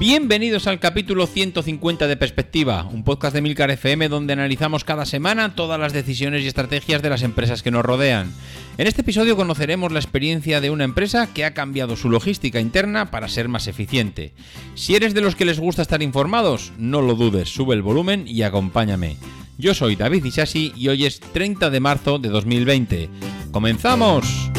Bienvenidos al capítulo 150 de Perspectiva, un podcast de Milcar FM donde analizamos cada semana todas las decisiones y estrategias de las empresas que nos rodean. En este episodio conoceremos la experiencia de una empresa que ha cambiado su logística interna para ser más eficiente. Si eres de los que les gusta estar informados, no lo dudes, sube el volumen y acompáñame. Yo soy David Isasi y hoy es 30 de marzo de 2020. ¡Comenzamos!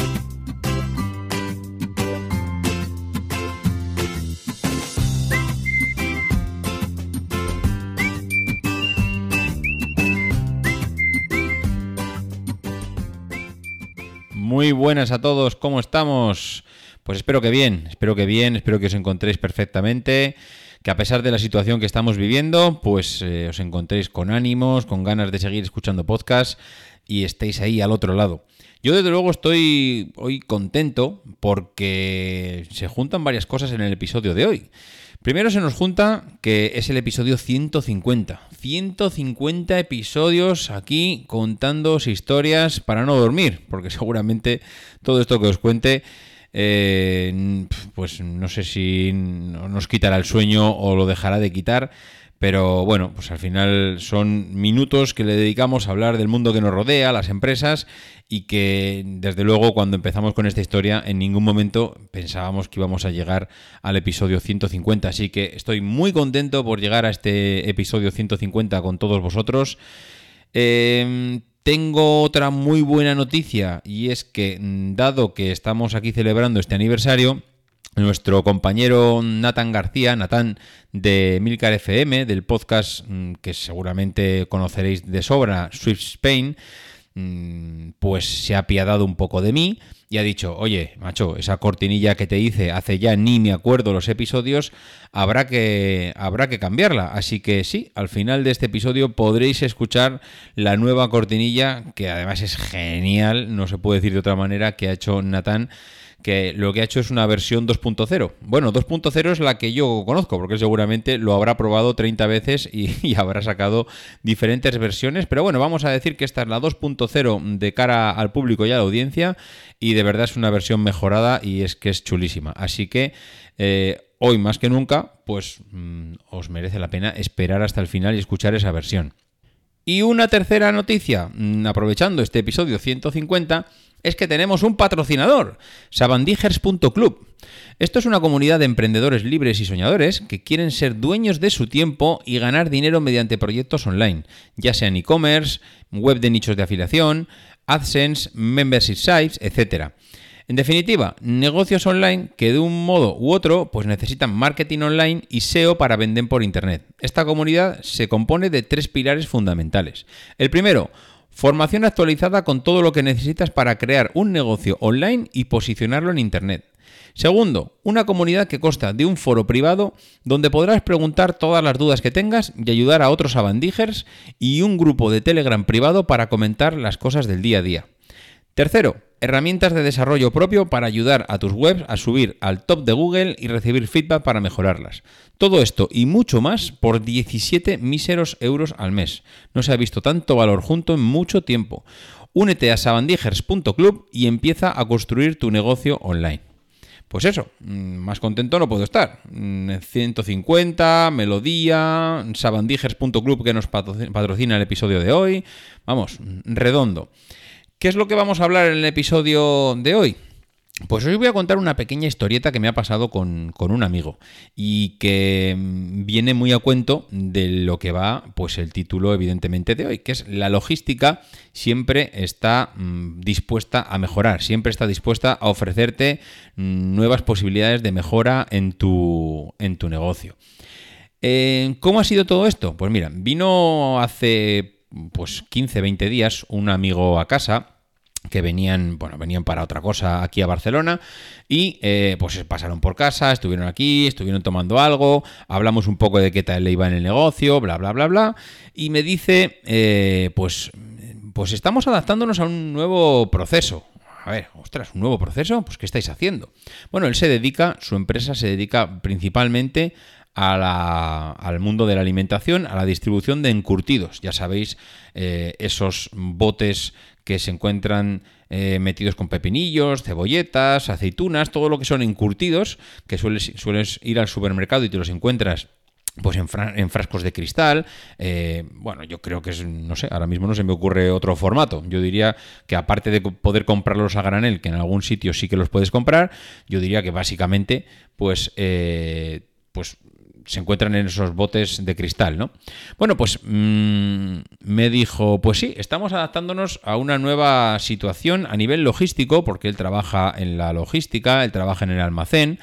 Muy buenas a todos, ¿cómo estamos? Pues espero que bien, espero que bien, espero que os encontréis perfectamente, que a pesar de la situación que estamos viviendo, pues eh, os encontréis con ánimos, con ganas de seguir escuchando podcast y estéis ahí al otro lado. Yo desde luego estoy hoy contento porque se juntan varias cosas en el episodio de hoy. Primero se nos junta que es el episodio 150. 150 episodios aquí contándoos historias para no dormir, porque seguramente todo esto que os cuente, eh, pues no sé si nos quitará el sueño o lo dejará de quitar. Pero bueno, pues al final son minutos que le dedicamos a hablar del mundo que nos rodea, las empresas, y que desde luego cuando empezamos con esta historia en ningún momento pensábamos que íbamos a llegar al episodio 150. Así que estoy muy contento por llegar a este episodio 150 con todos vosotros. Em, tengo otra muy buena noticia y es que dado que estamos aquí celebrando este aniversario, nuestro compañero Nathan García, Nathan de Milcar FM, del podcast mm, que seguramente conoceréis de sobra, Swift Spain, mm, pues se ha apiadado un poco de mí y ha dicho, oye, macho, esa cortinilla que te hice hace ya ni me acuerdo los episodios, habrá que, habrá que cambiarla. Así que sí, al final de este episodio podréis escuchar la nueva cortinilla, que además es genial, no se puede decir de otra manera, que ha hecho Nathan que lo que ha hecho es una versión 2.0. Bueno, 2.0 es la que yo conozco, porque seguramente lo habrá probado 30 veces y, habrá sacado diferentes versiones, pero bueno, vamos a decir que esta es la 2.0 de cara al público y a la audiencia, y de verdad es una versión mejorada y es que es chulísima. Así que... Eh, hoy más que nunca, pues mm, os merece la pena esperar hasta el final y escuchar esa versión. Y una tercera noticia, mm, aprovechando este episodio 150, es que tenemos un patrocinador, sabandijers.club. Esto es una comunidad de emprendedores libres y soñadores que quieren ser dueños de su tiempo y ganar dinero mediante proyectos online, ya sean e-commerce, web de nichos de afiliación, AdSense, membership sites, etc. En definitiva, negocios online que de un modo u otro pues necesitan marketing online y SEO para vender por internet. Esta comunidad se compone de tres pilares fundamentales. El primero, Formación actualizada con todo lo que necesitas para crear un negocio online y posicionarlo en Internet. Segundo, una comunidad que consta de un foro privado donde podrás preguntar todas las dudas que tengas y ayudar a otros abandijers y un grupo de Telegram privado para comentar las cosas del día a día. Tercero, herramientas de desarrollo propio para ayudar a tus webs a subir al top de Google y recibir feedback para mejorarlas. Todo esto y mucho más por 17 míseros euros al mes. No se ha visto tanto valor junto en mucho tiempo. Únete a sabandijers.club y empieza a construir tu negocio online. pues eso, mm, más contento no puedo estar. 150, mm, Melodía, sabandijers.club que nos patrocina el episodio de hoy. Vamos, redondo. ¿Qué es lo que vamos a hablar en el episodio de hoy? Pues hoy voy a contar una pequeña historieta que me ha pasado con, un amigo y que mm, viene muy a cuento de lo que va, pues el título evidentemente de hoy, que es la logística siempre está mm, dispuesta a mejorar, siempre está dispuesta a ofrecerte mm, nuevas posibilidades de mejora en tu, en tu negocio. Eh, ¿Cómo ha sido todo esto? Pues mira, vino hace pues 15, 20 días un amigo a casa que venían, bueno, venían para otra cosa aquí a Barcelona y eh, pues pasaron por casa, estuvieron aquí, estuvieron tomando algo, hablamos un poco de qué tal le iba en el negocio, bla, bla, bla, bla, y me dice, eh, pues, pues estamos adaptándonos a un nuevo proceso. A ver, ostras, un nuevo proceso, pues ¿qué estáis haciendo? Bueno, él se dedica, su empresa se dedica principalmente al mundo de la alimentación, a la distribución de encurtidos. Ya sabéis, eh, esos botes que se encuentran eh, metidos con pepinillos, cebolletas, aceitunas, todo lo que son encurtidos, que sueles, sueles ir al supermercado y te los encuentras pues en, frascos de cristal. Eh, bueno, yo creo que es, no sé, ahora mismo no se me ocurre otro formato. Yo diría que aparte de poder comprarlos a granel, que en algún sitio sí que los puedes comprar, yo diría que básicamente, pues, eh, pues se encuentran en esos botes de cristal, ¿no? Bueno, pues mm, me dijo, pues sí, estamos adaptándonos a una nueva situación a nivel logístico, porque él trabaja en la logística, él trabaja en el almacén,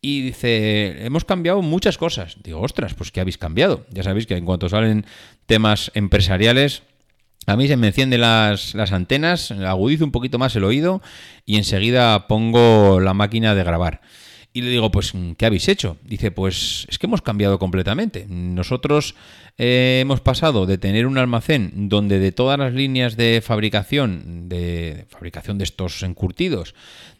y dice, hemos cambiado muchas cosas. Digo, ostras, pues ¿qué habéis cambiado? Ya sabéis que en cuanto salen temas empresariales, a mí se me encienden las, las, antenas, agudizo un poquito más el oído y enseguida pongo la máquina de grabar. Y le digo, pues, ¿qué habéis hecho? Dice, pues es que hemos cambiado completamente. Nosotros eh, hemos pasado de tener un almacén donde de todas las líneas de fabricación, de fabricación de estos encurtidos,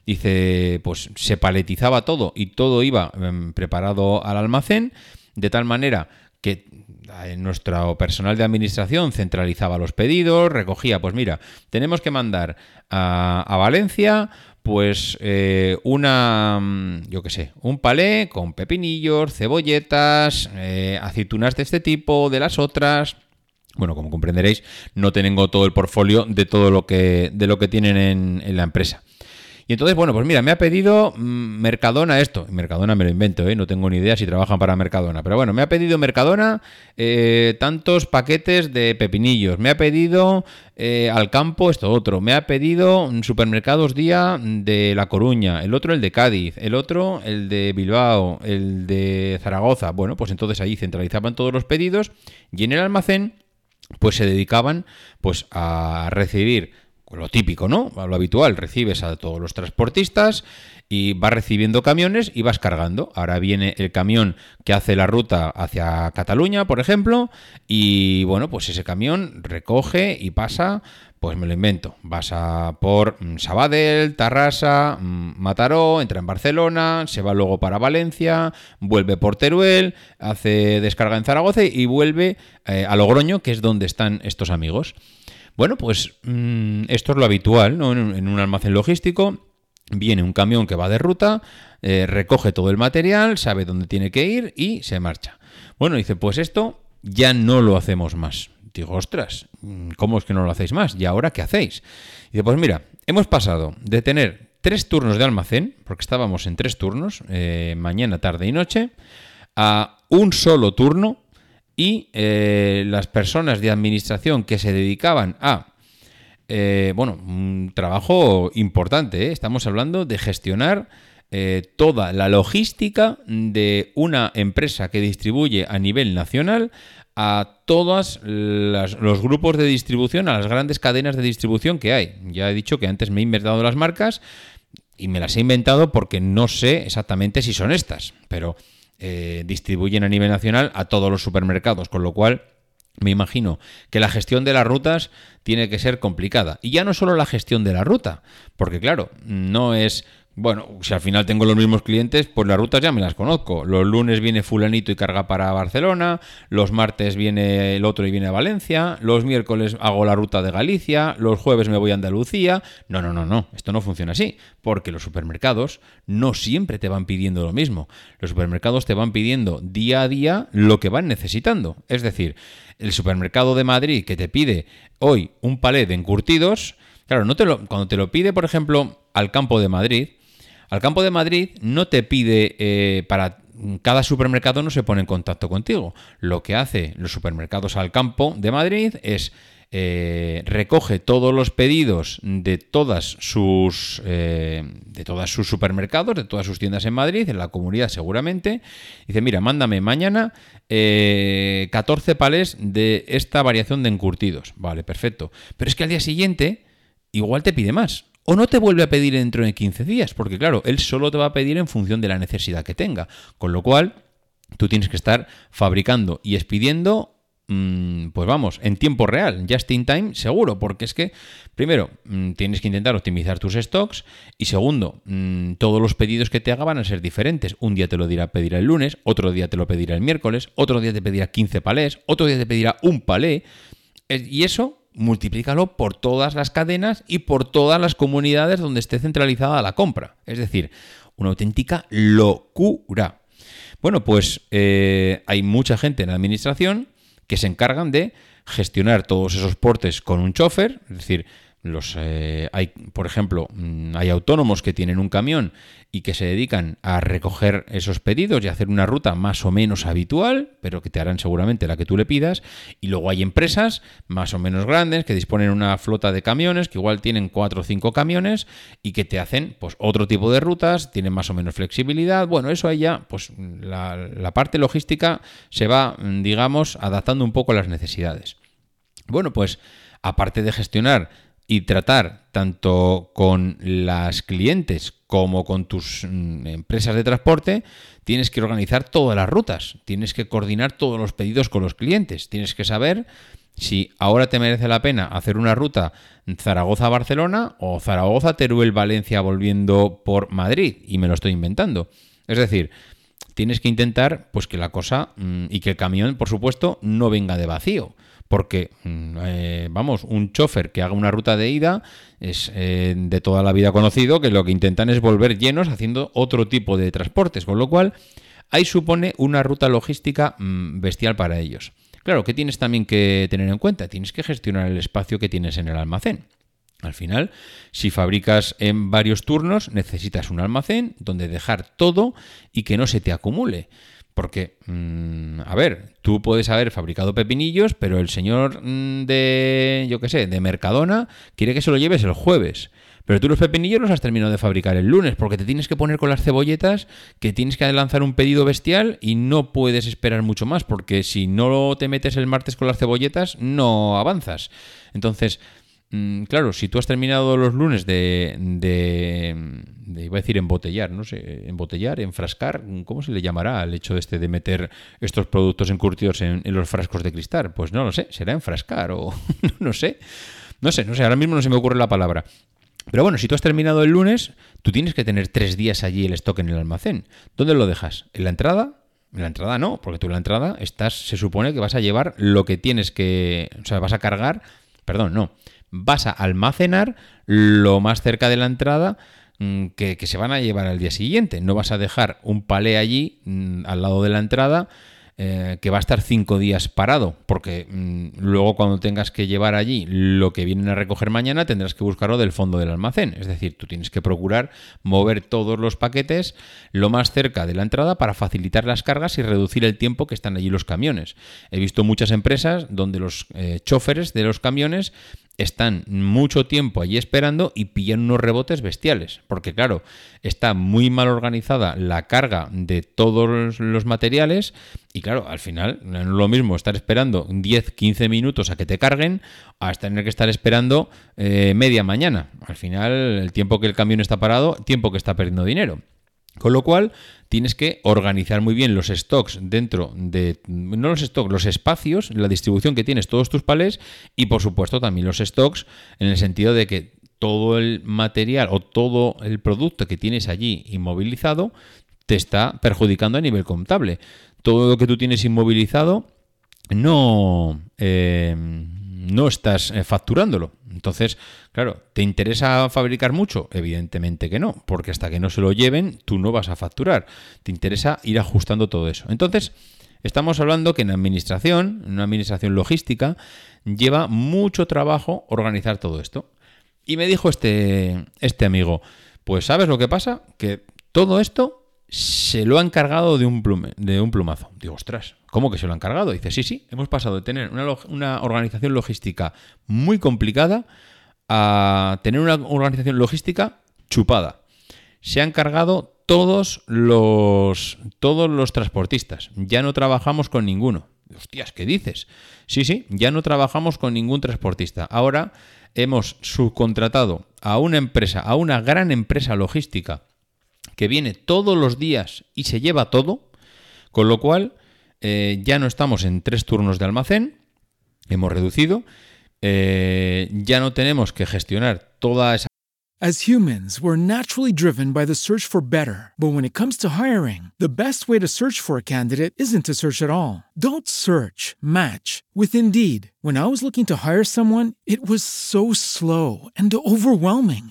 dice, pues se paletizaba todo y todo iba em, preparado al almacén, de tal manera que eh, nuestro personal de administración centralizaba los pedidos, recogía, pues mira, tenemos que mandar a, a Valencia pues eh, una, mm, yo qué sé, un palé con pepinillos, cebolletas, eh, aceitunas de este tipo, de las otras. Bueno, como comprenderéis, no tengo todo el portfolio de todo lo que, de lo que tienen en la empresa. Y entonces, bueno, pues mira, me ha pedido mm, Mercadona esto. Mercadona me lo invento, ¿eh? no tengo ni idea si trabajan para Mercadona. Pero bueno, me ha pedido Mercadona eh, tantos paquetes de pepinillos. Me ha pedido eh, al campo esto otro. Me ha pedido supermercados día de La Coruña. El otro el de Cádiz. El otro el de Bilbao. El de Zaragoza. Bueno, pues entonces ahí centralizaban todos los pedidos y en el almacén pues se dedicaban pues a recibir lo típico, ¿no? Lo habitual, recibes a todos los transportistas y vas recibiendo camiones y vas cargando. Ahora viene el camión que hace la ruta hacia Cataluña, por ejemplo, y bueno, pues ese camión recoge y pasa, pues me lo invento, vas a por mm, Sabadell, Tarrasa, mm, Mataró, entra en Barcelona, se va luego para Valencia, vuelve por Teruel, hace descarga en Zaragoza y vuelve eh, a Logroño, que es donde están estos amigos. Bueno, pues mm, esto es lo habitual ¿no? en, un almacén logístico. Viene un camión que va de ruta, eh, recoge todo el material, sabe dónde tiene que ir y se marcha. Bueno, dice, pues esto ya no lo hacemos más. Digo, ostras, ¿cómo es que no lo hacéis más? ¿Y ahora qué hacéis? Dice, pues mira, hemos pasado de tener tres turnos de almacén, porque estábamos en tres turnos, eh, mañana, tarde y noche, a un solo turno y eh, las personas de administración que se dedicaban a, eh, bueno, un trabajo importante, ¿eh? estamos hablando de gestionar toda la logística de una empresa que distribuye a nivel nacional a todos los grupos de distribución, a las grandes cadenas de distribución que hay. Ya he dicho que antes me he inventado las marcas y me las he inventado porque no sé exactamente si son estas, pero eh, distribuyen a nivel nacional a todos los supermercados, con lo cual me imagino que la gestión de las rutas tiene que ser complicada. Y ya no solo la gestión de la ruta, porque claro, no es Bueno, si al final tengo los mismos clientes, pues las rutas ya me las conozco. Los lunes viene fulanito y carga para Barcelona, los martes viene el otro y viene a Valencia, los miércoles hago la ruta de Galicia, los jueves me voy a Andalucía. No, no, no, no, esto no funciona así, porque los supermercados no siempre te van pidiendo lo mismo. Los supermercados te van pidiendo día a día lo que van necesitando. Es decir, el supermercado de Madrid que te pide hoy un palé de encurtidos, claro, no te lo, cuando te lo pide, por ejemplo, al campo de Madrid, al campo de Madrid no te pide eh, para cada supermercado no se pone en contacto contigo. Lo que hace los supermercados al campo de Madrid es eh, recoge todos los pedidos de todas sus eh, de todos sus supermercados, de todas sus tiendas en Madrid, en la comunidad seguramente. Dice, mira, mándame mañana 14 palés de esta variación de encurtidos. Vale, perfecto. Pero es que al día siguiente igual te pide más o no te vuelve a pedir dentro de 15 días, porque claro, él solo te va a pedir en función de la necesidad que tenga. Con lo cual, tú tienes que estar fabricando y expidiendo mm, pues vamos, en tiempo real, just in time, seguro, porque es que, primero, mm, tienes que intentar optimizar tus stocks y segundo, mm, todos los pedidos que te haga van a ser diferentes. Un día te lo dirá pedir el lunes, otro día te lo pedirá el miércoles, otro día te pedirá 15 palés, otro día te pedirá un palé. Y eso multiplícalo por todas las cadenas y por todas las comunidades donde esté centralizada la compra. Es decir, una auténtica locura. Bueno, pues eh, hay mucha gente en la administración que se encargan de gestionar todos esos portes con un chofer, es decir, eh, hay, por ejemplo, mm, hay autónomos que tienen un camión y que se dedican a recoger esos pedidos y hacer una ruta más o menos habitual, pero que te harán seguramente la que tú le pidas. Y luego hay empresas más o menos grandes que disponen una flota de camiones, que igual tienen cuatro o cinco camiones y que te hacen pues otro tipo de rutas, tienen más o menos flexibilidad. Bueno, eso ahí ya, pues la, la parte logística se va, digamos, adaptando un poco a las necesidades. Bueno, pues aparte de gestionar y tratar tanto con las clientes como con tus mm, empresas de transporte, tienes que organizar todas las rutas, tienes que coordinar todos los pedidos con los clientes, tienes que saber si ahora te merece la pena hacer una ruta Zaragoza-Barcelona o Zaragoza-Teruel-Valencia volviendo por Madrid, y me lo estoy inventando. Es decir, tienes que intentar pues que la cosa mm, y que el camión, por supuesto, no venga de vacío porque, mm, eh, vamos, un chofer que haga una ruta de ida es eh, de toda la vida conocido que lo que intentan es volver llenos haciendo otro tipo de transportes, con lo cual ahí supone una ruta logística mm, bestial para ellos. Claro, ¿qué tienes también que tener en cuenta? Tienes que gestionar el espacio que tienes en el almacén. Al final, si fabricas en varios turnos, necesitas un almacén donde dejar todo y que no se te acumule. Porque, mm, a ver, tú puedes haber fabricado pepinillos, pero el señor mm, de, yo qué sé, de Mercadona quiere que se lo lleves el jueves. Pero tú los pepinillos los has terminado de fabricar el lunes, porque te tienes que poner con las cebolletas, que tienes que lanzar un pedido bestial y no puedes esperar mucho más, porque si no te metes el martes con las cebolletas, no avanzas. Entonces, claro, si tú has terminado los lunes de, de, iba a decir embotellar, no sé, embotellar, enfrascar, ¿cómo se le llamará al hecho este de meter estos productos encurtidos en, en los frascos de cristal? Pues no lo sé, será enfrascar o no sé, no sé, no sé, ahora mismo no se me ocurre la palabra. Pero bueno, si tú has terminado el lunes, tú tienes que tener tres días allí el stock en el almacén. ¿Dónde lo dejas? ¿En la entrada? En la entrada no, porque tú en la entrada estás, se supone que vas a llevar lo que tienes que, o sea, vas a cargar, perdón, no, vas a almacenar lo más cerca de la entrada mm, que, se van a llevar al día siguiente. No vas a dejar un palé allí mm, al lado de la entrada eh, que va a estar cinco días parado, porque mm, luego cuando tengas que llevar allí lo que vienen a recoger mañana tendrás que buscarlo del fondo del almacén. Es decir, tú tienes que procurar mover todos los paquetes lo más cerca de la entrada para facilitar las cargas y reducir el tiempo que están allí los camiones. He visto muchas empresas donde los eh, choferes de los camiones están mucho tiempo allí esperando y pillan unos rebotes bestiales. Porque claro, está muy mal organizada la carga de todos los materiales y claro, al final no es lo mismo estar esperando 10, 15 minutos a que te carguen a tener que estar esperando eh, media mañana. Al final el tiempo que el camión está parado, tiempo que está perdiendo dinero. Con lo cual, tienes que organizar muy bien los stocks dentro de, no los stocks, los espacios, la distribución que tienes todos tus palés y por supuesto también los stocks en el sentido de que todo el material o todo el producto que tienes allí inmovilizado te está perjudicando a nivel contable. Todo lo que tú tienes inmovilizado no, eh, no estás eh, facturándolo. Entonces, claro, ¿te interesa fabricar mucho? Evidentemente que no, porque hasta que no se lo lleven, tú no vas a facturar. Te interesa ir ajustando todo eso. Entonces, estamos hablando que en administración, en una administración logística, lleva mucho trabajo organizar todo esto. Y me dijo este, este amigo, pues ¿sabes lo que pasa? Que todo esto se lo ha encargado de un, de un plumazo. Digo, ostras, ¿cómo que se lo ha encargado? Dice, sí, sí, hemos pasado de tener una, una, organización logística muy complicada a tener una organización logística chupada. Se han encargado todos los, todos los transportistas. Ya no trabajamos con ninguno. Hostias, ¿qué dices? Sí, sí, ya no trabajamos con ningún transportista. Ahora hemos subcontratado a una empresa, a una gran empresa logística que viene todos los días y se lleva todo, con lo cual eh, ya no estamos en tres turnos de almacén, hemos reducido, eh, ya no tenemos que gestionar toda esa As humans, we're naturally driven by the search for better. But when it comes to hiring, the best way to search for a candidate isn't to search at all. Don't search, match with Indeed. When I was looking to hire someone, it was so slow and overwhelming.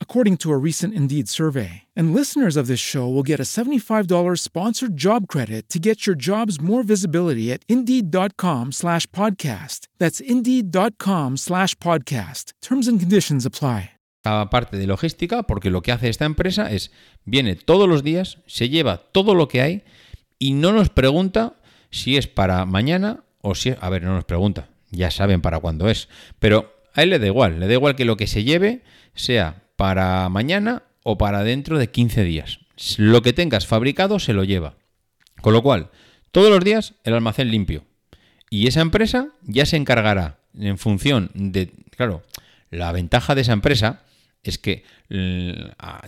according to a recent Indeed survey. And listeners of this show will get a $75 sponsored job credit to get your jobs more visibility at Indeed.com slash podcast. That's Indeed.com slash podcast. Terms and conditions apply. parte de logística, porque lo que hace esta empresa es, viene todos los días, se lleva todo lo que hay y no nos pregunta si es para mañana o si... A ver, no nos pregunta, ya saben para cuándo es, pero a él le da igual, le da igual que lo que se lleve sea para mañana o para dentro de 15 días. Lo que tengas fabricado se lo lleva. Con lo cual, todos los días el almacén limpio. Y esa empresa ya se encargará en función de... Claro, la ventaja de esa empresa es que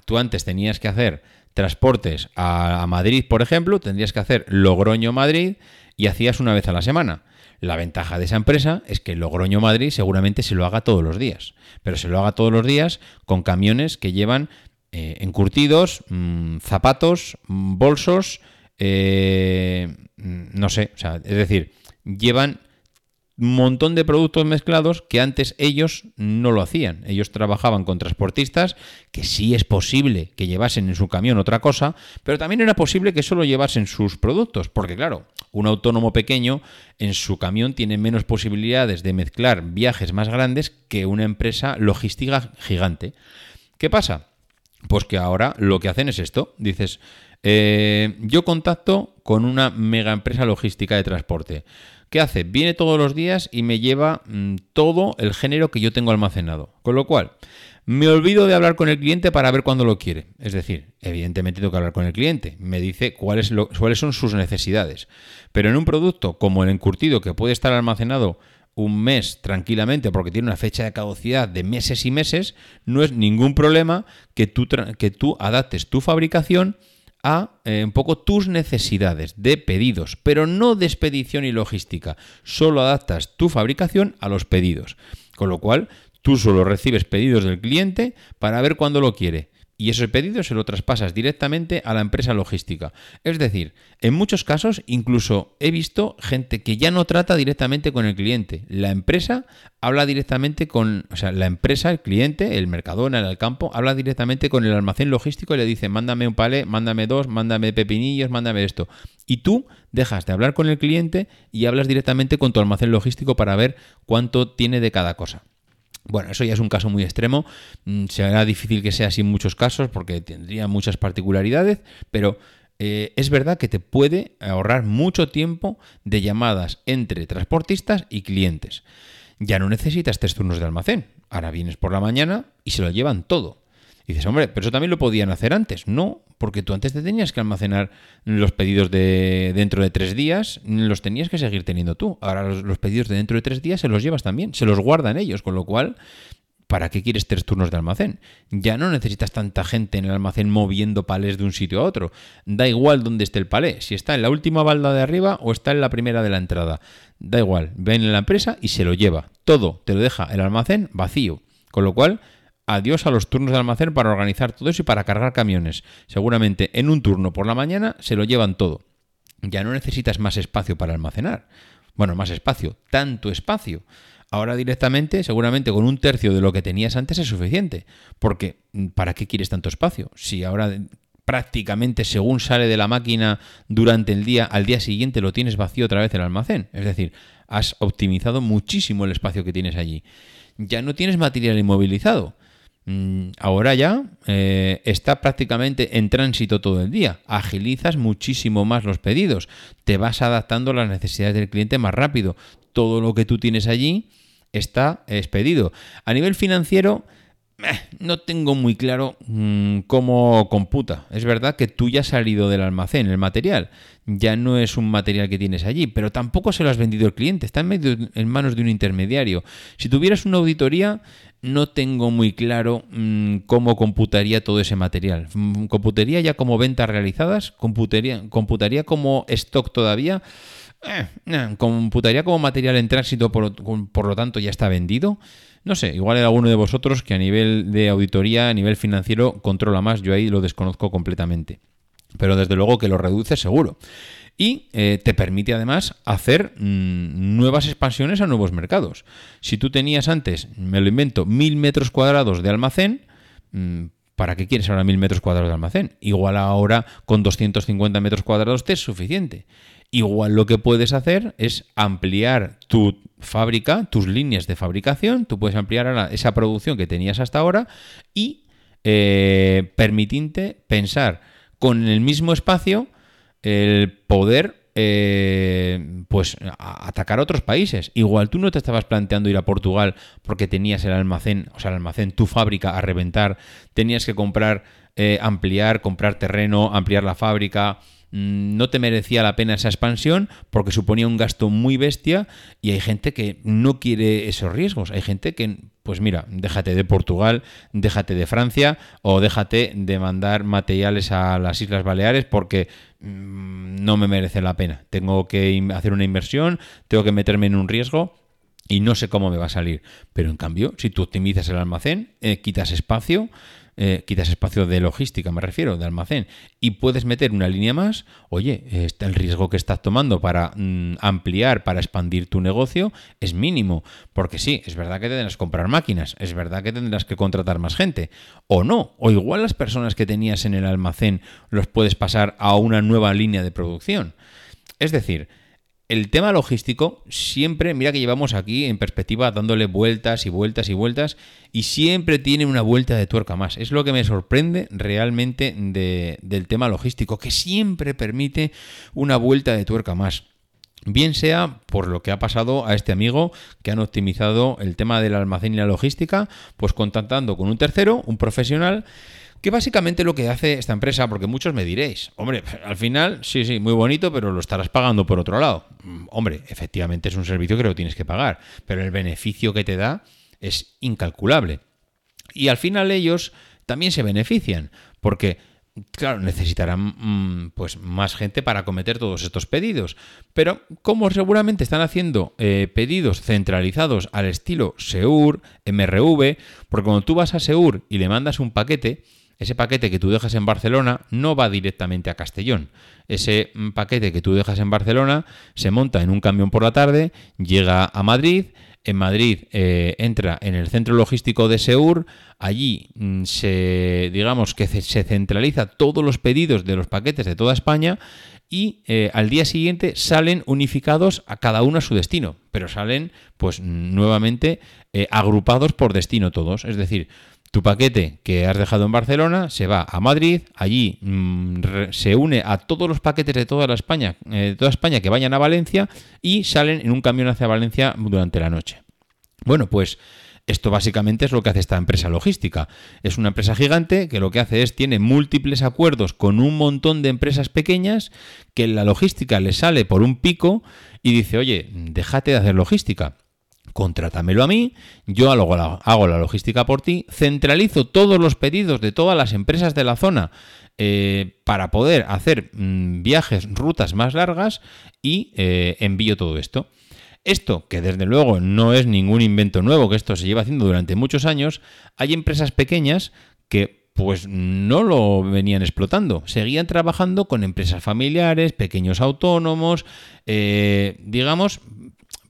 tú antes tenías que hacer transportes a, Madrid, por ejemplo, tendrías que hacer Logroño-Madrid y hacías una vez a la semana. La ventaja de esa empresa es que Logroño-Madrid seguramente se lo haga todos los días, pero se lo haga todos los días con camiones que llevan eh, encurtidos, mm, zapatos, mm, bolsos, eh, mm, no sé, o sea, es decir, llevan montón de productos mezclados que antes ellos no lo hacían. Ellos trabajaban con transportistas que sí es posible que llevasen en su camión otra cosa, pero también era posible que solo llevasen sus productos, porque claro, un autónomo pequeño en su camión tiene menos posibilidades de mezclar viajes más grandes que una empresa logística gigante. ¿Qué pasa? Pues que ahora lo que hacen es esto. Dices, eh, yo contacto con una mega empresa logística de transporte. ¿Qué hace? Viene todos los días y me lleva mm, todo el género que yo tengo almacenado. Con lo cual, me olvido de hablar con el cliente para ver cuándo lo quiere. Es decir, evidentemente tengo que hablar con el cliente. Me dice cuáles, cuáles son sus necesidades. Pero en un producto como el encurtido, que puede estar almacenado un mes tranquilamente porque tiene una fecha de caducidad de meses y meses, no es ningún problema que tú, que tú adaptes tu fabricación a eh, un poco tus necesidades de pedidos, pero no de expedición y logística. Solo adaptas tu fabricación a los pedidos. Con lo cual, tú solo recibes pedidos del cliente para ver cuándo lo quiere y ese pedido se lo traspasas directamente a la empresa logística. Es decir, en muchos casos incluso he visto gente que ya no trata directamente con el cliente. La empresa habla directamente con, o sea, la empresa, el cliente, el mercadona, el campo, habla directamente con el almacén logístico y le dice, mándame un palé, mándame dos, mándame pepinillos, mándame esto. Y tú dejas de hablar con el cliente y hablas directamente con tu almacén logístico para ver cuánto tiene de cada cosa. Bueno, eso ya es un caso muy extremo. Mm, será difícil que sea así en muchos casos porque tendría muchas particularidades, pero eh, es verdad que te puede ahorrar mucho tiempo de llamadas entre transportistas y clientes. Ya no necesitas tres turnos de almacén. Ahora vienes por la mañana y se lo llevan todo. Y dices, hombre, pero eso también lo podían hacer antes. No, porque tú antes te tenías que almacenar los pedidos de dentro de tres días, los tenías que seguir teniendo tú. Ahora los, los pedidos de dentro de tres días se los llevas también, se los guardan ellos, con lo cual ¿para qué quieres tres turnos de almacén? Ya no necesitas tanta gente en el almacén moviendo palés de un sitio a otro. Da igual dónde esté el palé, si está en la última balda de arriba o está en la primera de la entrada. Da igual, ven en la empresa y se lo lleva. Todo te lo deja el almacén vacío. Con lo cual, adiós a los turnos de almacén para organizar todo eso y para cargar camiones. Seguramente en un turno por la mañana se lo llevan todo. Ya no necesitas más espacio para almacenar. Bueno, más espacio, tanto espacio. Ahora directamente, seguramente con un tercio de lo que tenías antes es suficiente. Porque, ¿para qué quieres tanto espacio? Si ahora prácticamente según sale de la máquina durante el día, al día siguiente lo tienes vacío otra vez el almacén. Es decir, has optimizado muchísimo el espacio que tienes allí. Ya no tienes material inmovilizado. Mm, ahora ya eh, está prácticamente en tránsito todo el día. Agilizas muchísimo más los pedidos. Te vas adaptando a las necesidades del cliente más rápido. Todo lo que tú tienes allí está expedido. A nivel financiero, no tengo muy claro mm, cómo computa. Es verdad que tú ya has salido del almacén, el material. Ya no es un material que tienes allí, pero tampoco se lo has vendido al cliente. Está en, medio, en manos de un intermediario. Si tuvieras una auditoría, no tengo muy claro mm, cómo computaría todo ese material. Mm, ¿Computaría ya como ventas realizadas? ¿Computaría, computaría como stock todavía? Eh, computaría como material en tránsito, por, lo tanto ya está vendido. No sé, igual hay alguno de vosotros que a nivel de auditoría, a nivel financiero, controla más. Yo ahí lo desconozco completamente. Pero desde luego que lo reduce seguro. Y eh, te permite además hacer mm, nuevas expansiones a nuevos mercados. Si tú tenías antes, me lo invento, mil metros cuadrados de almacén, mm, ¿para qué quieres ahora mil metros cuadrados de almacén? Igual ahora con 250 metros cuadrados te es suficiente. Igual lo que puedes hacer es ampliar tu fábrica, tus líneas de fabricación, tú puedes ampliar esa producción que tenías hasta ahora y eh, permitirte pensar con el mismo espacio el poder eh, pues atacar a otros países. Igual tú no te estabas planteando ir a Portugal porque tenías el almacén, o sea, el almacén, tu fábrica a reventar, tenías que comprar, eh, ampliar, comprar terreno, ampliar la fábrica, no te merecía la pena esa expansión porque suponía un gasto muy bestia y hay gente que no quiere esos riesgos. Hay gente que, pues mira, déjate de Portugal, déjate de Francia o déjate de mandar materiales a las Islas Baleares porque mm, no me merece la pena. Tengo que hacer una inversión, tengo que meterme en un riesgo y no sé cómo me va a salir. Pero en cambio, si tú optimizas el almacén, eh, quitas espacio, eh, quitas espacio de logística, me refiero, de almacén, y puedes meter una línea más, oye, está el riesgo que estás tomando para mm, ampliar, para expandir tu negocio, es mínimo. Porque sí, es verdad que tendrás que comprar máquinas, es verdad que tendrás que contratar más gente, o no, o igual las personas que tenías en el almacén los puedes pasar a una nueva línea de producción. Es decir, el tema logístico siempre, mira que llevamos aquí en perspectiva dándole vueltas y vueltas y vueltas y siempre tiene una vuelta de tuerca más. Es lo que me sorprende realmente del tema logístico, que siempre permite una vuelta de tuerca más. Bien sea por lo que ha pasado a este amigo que han optimizado el tema del almacén y la logística, pues contactando con un tercero, un profesional, que básicamente lo que hace esta empresa, porque muchos me diréis, hombre, al final, sí, sí, muy bonito, pero lo estarás pagando por otro lado. Mm, hombre, efectivamente es un servicio que lo tienes que pagar, pero el beneficio que te da es incalculable. Y al final ellos también se benefician, porque claro, necesitarán mm, pues más gente para cometer todos estos pedidos. Pero como seguramente están haciendo eh, pedidos centralizados al estilo Seur, MRV, porque cuando tú vas a Seur y le mandas un paquete, ese paquete que tú dejas en Barcelona no va directamente a Castellón. Ese mm, paquete que tú dejas en Barcelona se monta en un camión por la tarde, llega a Madrid, en Madrid eh, entra en el centro logístico de Seur, allí mm, se, digamos que se centraliza todos los pedidos de los paquetes de toda España y eh, al día siguiente salen unificados a cada uno a su destino, pero salen pues nuevamente eh, agrupados por destino todos, es decir, tu paquete que has dejado en Barcelona se va a Madrid, allí mm, se une a todos los paquetes de toda la España, eh, de toda España que vayan a Valencia y salen en un camión hacia Valencia durante la noche. Bueno, pues Esto básicamente es lo que hace esta empresa logística. Es una empresa gigante que lo que hace es tiene múltiples acuerdos con un montón de empresas pequeñas que la logística le sale por un pico y dice, oye, déjate de hacer logística contrátamelo a mí, yo hago la, logística por ti, centralizo todos los pedidos de todas las empresas de la zona eh, para poder hacer mm, viajes, rutas más largas y eh, envío todo esto. Esto, que desde luego no es ningún invento nuevo, que esto se lleva haciendo durante muchos años, hay empresas pequeñas que pues no lo venían explotando. Seguían trabajando con empresas familiares, pequeños autónomos, eh, digamos,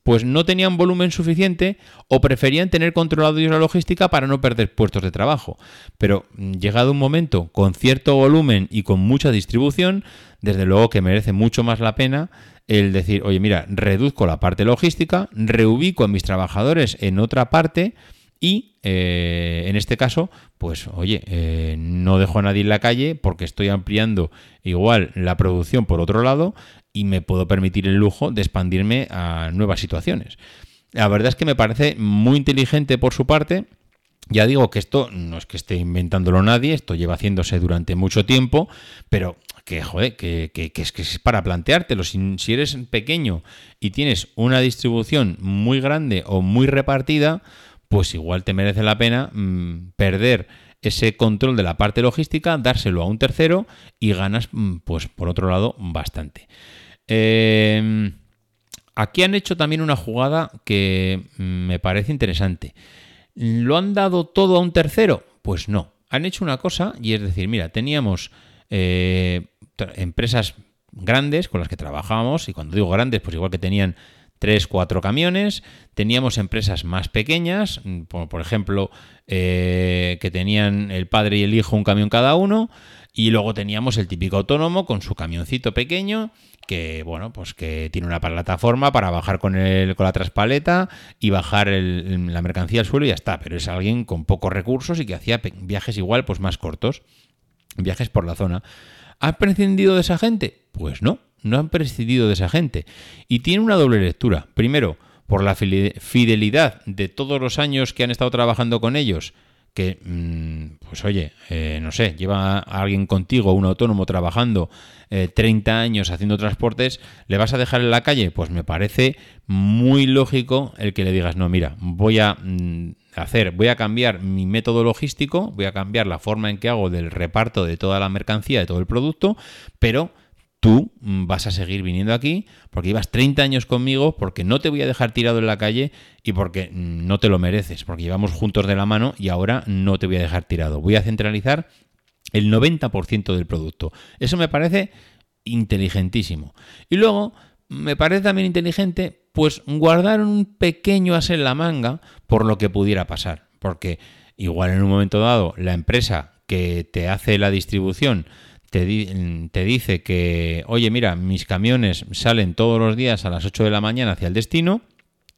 pues no tenían volumen suficiente o preferían tener controlado ellos la logística para no perder puestos de trabajo. Pero mm, llegado un momento con cierto volumen y con mucha distribución, desde luego que merece mucho más la pena el decir, oye, mira, reduzco la parte logística, reubico a mis trabajadores en otra parte y eh, en este caso, pues oye, eh, no dejo a nadie en la calle porque estoy ampliando igual la producción por otro lado y me puedo permitir el lujo de expandirme a nuevas situaciones. La verdad es que me parece muy inteligente por su parte. Ya digo que esto no es que esté inventándolo nadie, esto lleva haciéndose durante mucho tiempo, pero que, joder, que, es, que es para planteártelo. Si, si eres pequeño y tienes una distribución muy grande o muy repartida, pues igual te merece la pena mm, perder ese control de la parte logística, dárselo a un tercero y ganas, mm, pues por otro lado, bastante. Em, aquí han hecho también una jugada que mm, me parece interesante. ¿Lo han dado todo a un tercero? Pues no. Han hecho una cosa y es decir, mira, teníamos eh, empresas grandes con las que trabajábamos y cuando digo grandes, pues igual que tenían tres, cuatro camiones. Teníamos empresas más pequeñas, por, ejemplo, eh, que tenían el padre y el hijo un camión cada uno. Y luego teníamos el típico autónomo con su camioncito pequeño que bueno, pues que tiene una plataforma para bajar con el, con la traspaleta y bajar la mercancía al suelo y ya está. Pero es alguien con pocos recursos y que hacía viajes igual, pues más cortos, viajes por la zona. ¿Ha prescindido de esa gente? Pues no no han prescindido de esa gente. Y tiene una doble lectura. Primero, por la fidelidad de todos los años que han estado trabajando con ellos, que, mm, pues oye, eh, no sé, lleva a alguien contigo, un autónomo trabajando 30 eh, años haciendo transportes, ¿le vas a dejar en la calle? Pues me parece muy lógico el que le digas, no, mira, voy a mm, hacer, voy a cambiar mi método logístico, voy a cambiar la forma en que hago del reparto de toda la mercancía, de todo el producto, pero tú mm, vas a seguir viniendo aquí porque llevas 30 años conmigo, porque no te voy a dejar tirado en la calle y porque mm, no te lo mereces, porque llevamos juntos de la mano y ahora no te voy a dejar tirado. Voy a centralizar el 90% del producto. Eso me parece inteligentísimo. Y luego me parece también inteligente pues guardar un pequeño as en la manga por lo que pudiera pasar, porque igual en un momento dado la empresa que te hace la distribución te, dice que, oye, mira, mis camiones salen todos los días a las 8 de la mañana hacia el destino,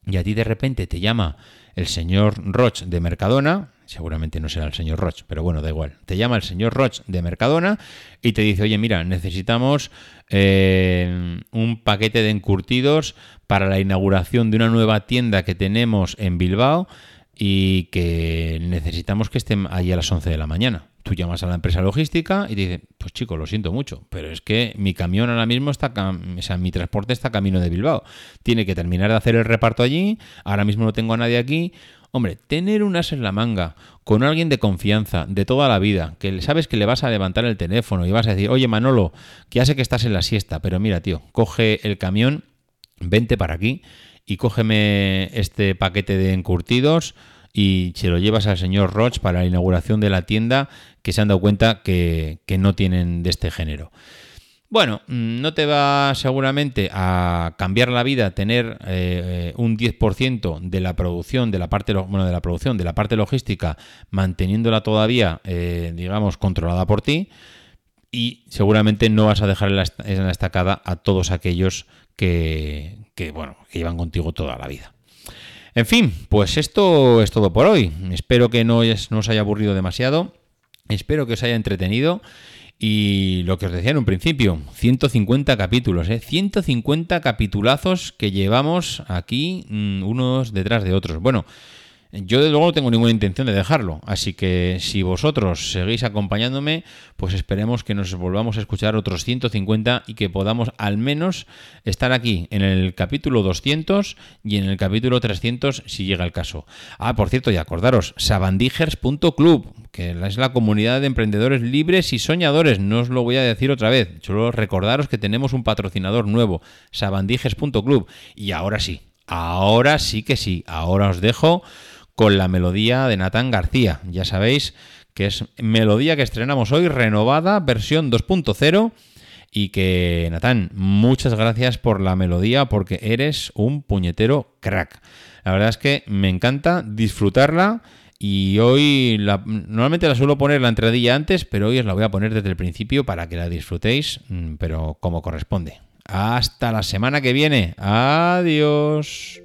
y a ti de repente te llama el señor Roch de Mercadona, seguramente no será el señor Roch, pero bueno, da igual, te llama el señor Roch de Mercadona y te dice, oye, mira, necesitamos eh, un paquete de encurtidos para la inauguración de una nueva tienda que tenemos en Bilbao y que necesitamos que estén allí a las 11 de la mañana. Tú llamas a la empresa logística y te dicen, pues chico, lo siento mucho, pero es que mi camión ahora mismo está, o sea, mi transporte está camino de Bilbao. Tiene que terminar de hacer el reparto allí, ahora mismo no tengo a nadie aquí. Hombre, tener un as en la manga con alguien de confianza de toda la vida, que sabes que le vas a levantar el teléfono y vas a decir, oye Manolo, que ya sé que estás en la siesta, pero mira, tío, coge el camión, vente para aquí y cógeme este paquete de encurtidos y se lo llevas al señor Roch para la inauguración de la tienda que se han dado cuenta que, no tienen de este género. Bueno, mm, no te va seguramente a cambiar la vida tener eh, un 10% de la producción, de la parte bueno, de la producción, de la parte logística, manteniéndola todavía, eh, digamos, controlada por ti. Y seguramente no vas a dejar en la, estacada a todos aquellos que, que, bueno, que llevan contigo toda la vida. En fin, pues esto es todo por hoy. Espero que no, os haya aburrido demasiado. Espero que os haya entretenido. Y lo que os decía en un principio, 150 capítulos, ¿eh? 150 capitulazos que llevamos aquí mm, unos detrás de otros. Bueno, Yo de luego no tengo ninguna intención de dejarlo, así que si vosotros seguís acompañándome, pues esperemos que nos volvamos a escuchar otros 150 y que podamos al menos estar aquí en el capítulo 200 y en el capítulo 300 si llega el caso. Ah, por cierto, y acordaros, sabandijers.club, que es la comunidad de emprendedores libres y soñadores, no os lo voy a decir otra vez, solo recordaros que tenemos un patrocinador nuevo, sabandijers.club. Y ahora sí, ahora sí que sí, ahora os dejo con la melodía de Natán García. Ya sabéis que es melodía que estrenamos hoy, renovada, versión 2.0. Y que, Natán, muchas gracias por la melodía porque eres un puñetero crack. La verdad es que me encanta disfrutarla y hoy la, normalmente la suelo poner la entradilla antes, pero hoy os la voy a poner desde el principio para que la disfrutéis, mm, pero como corresponde. Hasta la semana que viene. Adiós.